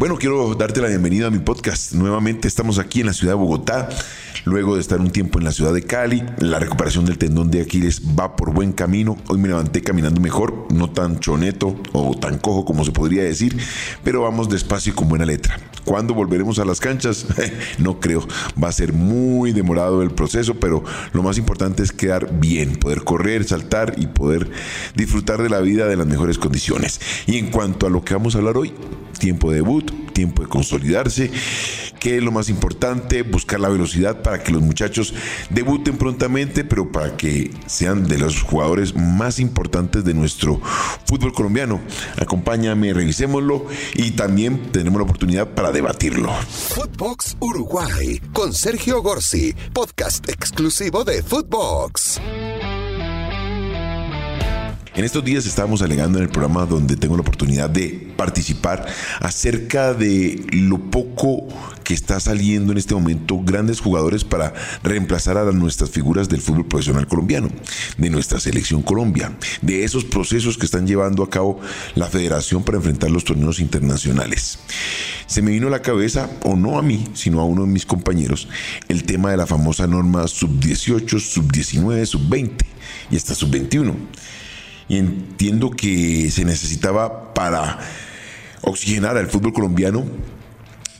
Bueno, quiero darte la bienvenida a mi podcast. Nuevamente estamos aquí en la ciudad de Bogotá. Luego de estar un tiempo en la ciudad de Cali, la recuperación del tendón de Aquiles va por buen camino. Hoy me levanté caminando mejor, no tan choneto o tan cojo como se podría decir, pero vamos despacio y con buena letra. ¿Cuándo volveremos a las canchas? no creo. Va a ser muy demorado el proceso, pero lo más importante es quedar bien, poder correr, saltar y poder disfrutar de la vida de las mejores condiciones. Y en cuanto a lo que vamos a hablar hoy, tiempo de debut, tiempo de consolidarse, que es lo más importante, buscar la velocidad para que los muchachos debuten prontamente, pero para que sean de los jugadores más importantes de nuestro fútbol colombiano. Acompáñame, revisémoslo y también tenemos la oportunidad para debatirlo. Footbox Uruguay con Sergio Gorsi, podcast exclusivo de Footbox. En estos días estábamos alegando en el programa donde tengo la oportunidad de participar acerca de lo poco que está saliendo en este momento grandes jugadores para reemplazar a nuestras figuras del fútbol profesional colombiano, de nuestra selección Colombia, de esos procesos que están llevando a cabo la federación para enfrentar los torneos internacionales. Se me vino a la cabeza, o no a mí, sino a uno de mis compañeros, el tema de la famosa norma sub-18, sub-19, sub-20 y hasta sub-21 y entiendo que se necesitaba para oxigenar al fútbol colombiano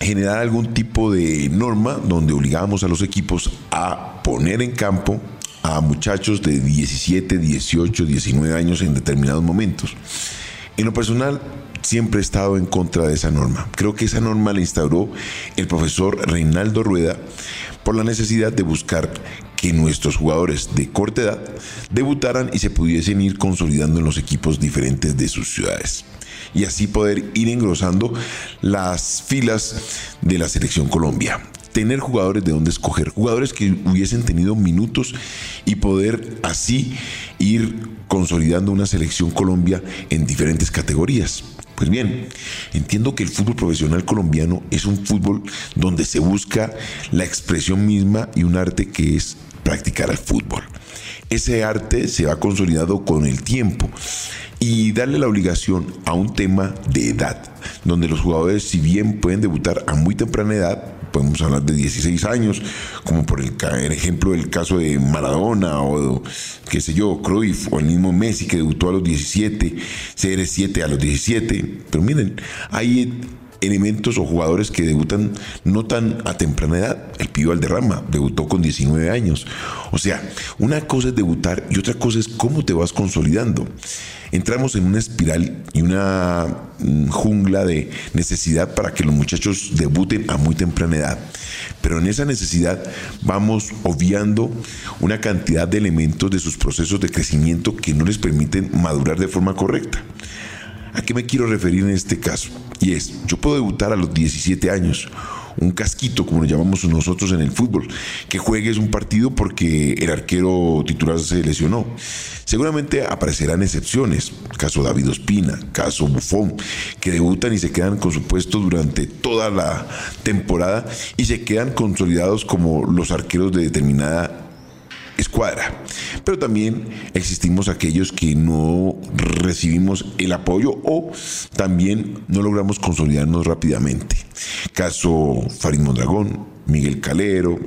generar algún tipo de norma donde obligábamos a los equipos a poner en campo a muchachos de 17, 18, 19 años en determinados momentos. En lo personal, siempre he estado en contra de esa norma. Creo que esa norma la instauró el profesor Reinaldo Rueda por la necesidad de buscar que nuestros jugadores de corta edad debutaran y se pudiesen ir consolidando en los equipos diferentes de sus ciudades y así poder ir engrosando las filas de la selección Colombia. Tener jugadores de donde escoger, jugadores que hubiesen tenido minutos y poder así ir consolidando una selección Colombia en diferentes categorías. Pues bien, entiendo que el fútbol profesional colombiano es un fútbol donde se busca la expresión misma y un arte que es practicar el fútbol. Ese arte se va consolidado con el tiempo y darle la obligación a un tema de edad, donde los jugadores, si bien pueden debutar a muy temprana edad, podemos hablar de 16 años, como por el, ejemplo del caso de Maradona o, qué sé yo, Cruyff o el mismo Messi que debutó a los 17, CR7 a los 17. Pero miren, hay elementos o jugadores que debutan no tan a temprana edad. El Pío Alderrama debutó con 19 años. O sea, una cosa es debutar y otra cosa es cómo te vas consolidando. Entramos en una espiral y una mm, jungla de necesidad para que los muchachos debuten a muy temprana edad. Pero en esa necesidad vamos obviando una cantidad de elementos de sus procesos de crecimiento que no les permiten madurar de forma correcta. ¿A qué me quiero referir en este caso? Y es, yo puedo debutar a los 17 años, un casquito, como lo llamamos nosotros en el fútbol, que juegues un partido porque el arquero titular se lesionó. Seguramente aparecerán excepciones, caso David Ospina, caso Buffon, que debutan y se quedan con su puesto durante toda la temporada y se quedan consolidados como los arqueros de determinada escuadra. Pero también existimos aquellos que no recibimos el apoyo o también no logramos consolidarnos rápidamente. Caso Farid Mondragón, Miguel Calero,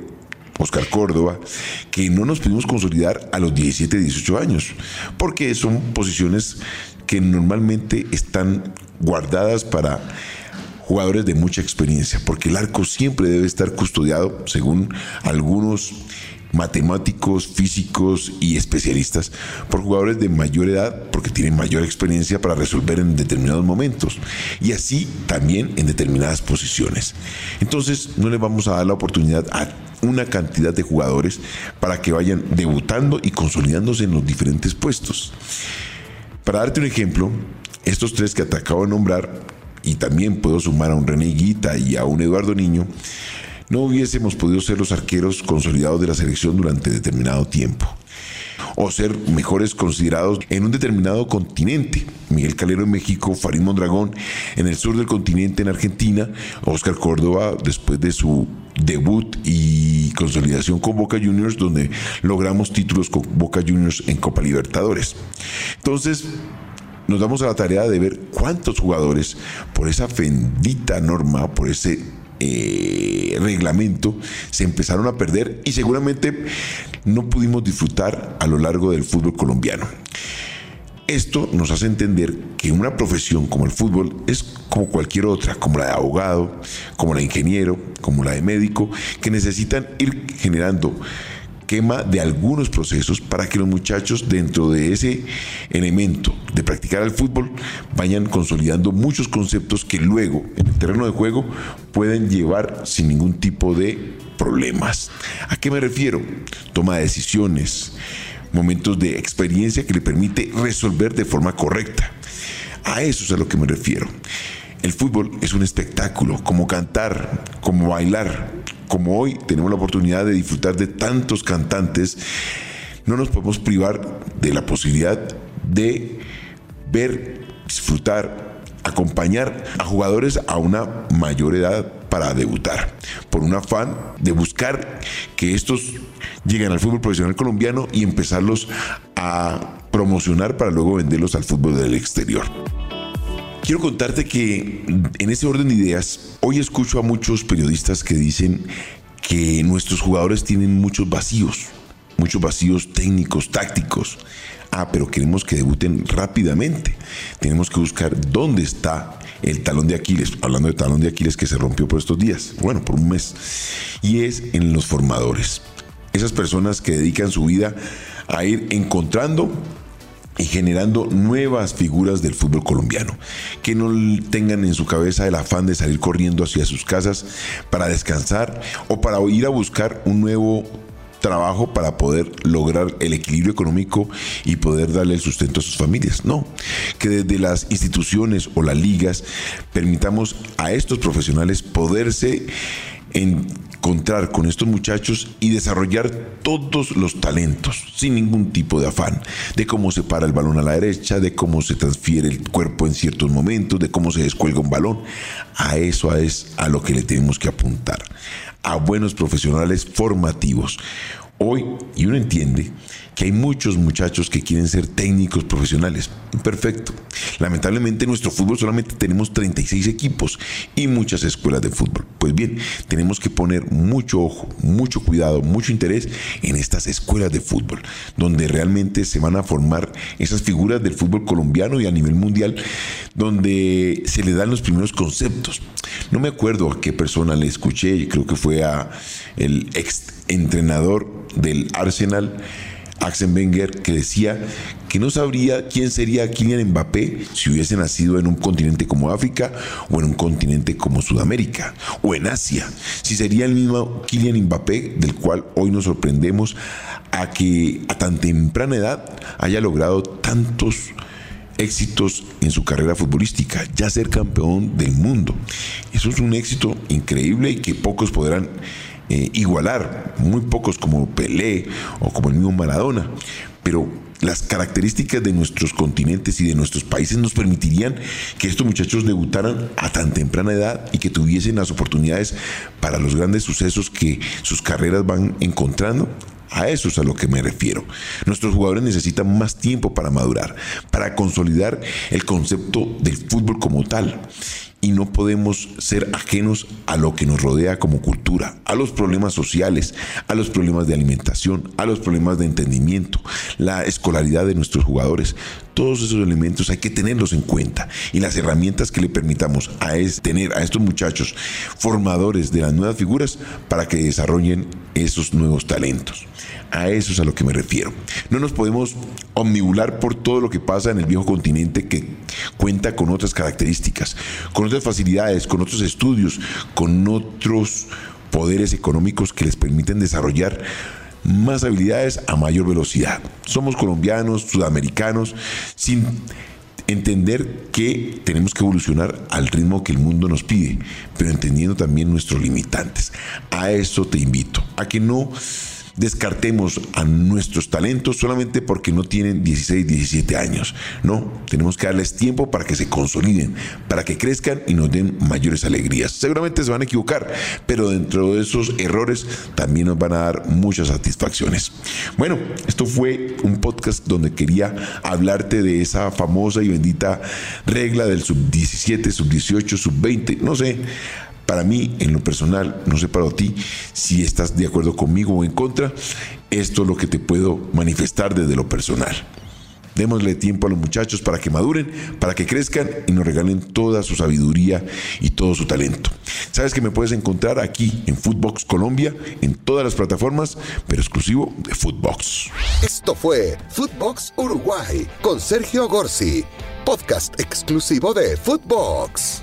Oscar Córdoba, que no nos pudimos consolidar a los 17, 18 años, porque son posiciones que normalmente están guardadas para jugadores de mucha experiencia, porque el arco siempre debe estar custodiado, según algunos matemáticos, físicos y especialistas por jugadores de mayor edad porque tienen mayor experiencia para resolver en determinados momentos y así también en determinadas posiciones. Entonces no le vamos a dar la oportunidad a una cantidad de jugadores para que vayan debutando y consolidándose en los diferentes puestos. Para darte un ejemplo, estos tres que te acabo de nombrar, y también puedo sumar a un René Guita y a un Eduardo Niño, no hubiésemos podido ser los arqueros consolidados de la selección durante determinado tiempo o ser mejores considerados en un determinado continente. Miguel Calero en México, Farid Mondragón en el sur del continente en Argentina, Oscar Córdoba después de su debut y consolidación con Boca Juniors, donde logramos títulos con Boca Juniors en Copa Libertadores. Entonces, nos damos a la tarea de ver cuántos jugadores por esa fendita norma, por ese eh, reglamento, se empezaron a perder y seguramente no pudimos disfrutar a lo largo del fútbol colombiano. Esto nos hace entender que una profesión como el fútbol es como cualquier otra, como la de abogado, como la de ingeniero, como la de médico, que necesitan ir generando de algunos procesos para que los muchachos dentro de ese elemento de practicar el fútbol vayan consolidando muchos conceptos que luego en el terreno de juego pueden llevar sin ningún tipo de problemas. ¿A qué me refiero? Toma de decisiones, momentos de experiencia que le permite resolver de forma correcta. A eso es a lo que me refiero. El fútbol es un espectáculo, como cantar, como bailar, como hoy tenemos la oportunidad de disfrutar de tantos cantantes, no nos podemos privar de la posibilidad de ver, disfrutar, acompañar a jugadores a una mayor edad para debutar, por un afán de buscar que estos lleguen al fútbol profesional colombiano y empezarlos a promocionar para luego venderlos al fútbol del exterior. Quiero contarte que en ese orden de ideas, hoy escucho a muchos periodistas que dicen que nuestros jugadores tienen muchos vacíos, muchos vacíos técnicos, tácticos. Ah, pero queremos que debuten rápidamente. Tenemos que buscar dónde está el talón de Aquiles, hablando de talón de Aquiles que se rompió por estos días, bueno, por un mes, y es en los formadores. Esas personas que dedican su vida a ir encontrando y generando nuevas figuras del fútbol colombiano, que no tengan en su cabeza el afán de salir corriendo hacia sus casas para descansar o para ir a buscar un nuevo trabajo para poder lograr el equilibrio económico y poder darle el sustento a sus familias. No, que desde las instituciones o las ligas permitamos a estos profesionales poderse encontrar con estos muchachos y desarrollar todos los talentos sin ningún tipo de afán, de cómo se para el balón a la derecha, de cómo se transfiere el cuerpo en ciertos momentos, de cómo se descuelga un balón. A eso es a lo que le tenemos que apuntar, a buenos profesionales formativos. Hoy, y uno entiende que hay muchos muchachos que quieren ser técnicos profesionales. Perfecto. Lamentablemente en nuestro fútbol solamente tenemos 36 equipos y muchas escuelas de fútbol. Pues bien, tenemos que poner mucho ojo, mucho cuidado, mucho interés en estas escuelas de fútbol, donde realmente se van a formar esas figuras del fútbol colombiano y a nivel mundial, donde se le dan los primeros conceptos. No me acuerdo a qué persona le escuché, creo que fue a el ex entrenador del Arsenal Axel Wenger, que decía que no sabría quién sería Kylian Mbappé si hubiese nacido en un continente como África o en un continente como Sudamérica o en Asia. Si sería el mismo Kylian Mbappé del cual hoy nos sorprendemos a que a tan temprana edad haya logrado tantos éxitos en su carrera futbolística, ya ser campeón del mundo. Eso es un éxito increíble y que pocos podrán eh, igualar, muy pocos como Pelé o como el mismo Maradona, pero las características de nuestros continentes y de nuestros países nos permitirían que estos muchachos debutaran a tan temprana edad y que tuviesen las oportunidades para los grandes sucesos que sus carreras van encontrando. A eso es a lo que me refiero. Nuestros jugadores necesitan más tiempo para madurar, para consolidar el concepto del fútbol como tal y no podemos ser ajenos a lo que nos rodea como cultura, a los problemas sociales, a los problemas de alimentación, a los problemas de entendimiento, la escolaridad de nuestros jugadores. Todos esos elementos hay que tenerlos en cuenta y las herramientas que le permitamos a tener a estos muchachos formadores de las nuevas figuras para que desarrollen esos nuevos talentos. A eso es a lo que me refiero. No nos podemos omnibular por todo lo que pasa en el viejo continente que cuenta con otras características, con otras facilidades, con otros estudios, con otros poderes económicos que les permiten desarrollar más habilidades a mayor velocidad. Somos colombianos, sudamericanos, sin entender que tenemos que evolucionar al ritmo que el mundo nos pide, pero entendiendo también nuestros limitantes. A eso te invito, a que no descartemos a nuestros talentos solamente porque no tienen 16, 17 años. No, tenemos que darles tiempo para que se consoliden, para que crezcan y nos den mayores alegrías. Seguramente se van a equivocar, pero dentro de esos errores también nos van a dar muchas satisfacciones. Bueno, esto fue un podcast donde quería hablarte de esa famosa y bendita regla del sub 17, sub 18, sub 20, no sé para mí, en lo personal, no sé para ti si estás de acuerdo conmigo o en contra, esto es lo que te puedo manifestar desde lo personal. Démosle tiempo a los muchachos para que maduren, para que crezcan y nos regalen toda su sabiduría y todo su talento. Sabes que me puedes encontrar aquí en Footbox Colombia, en todas las plataformas, pero exclusivo de Footbox. Esto fue Footbox Uruguay con Sergio Gorsi, podcast exclusivo de Footbox.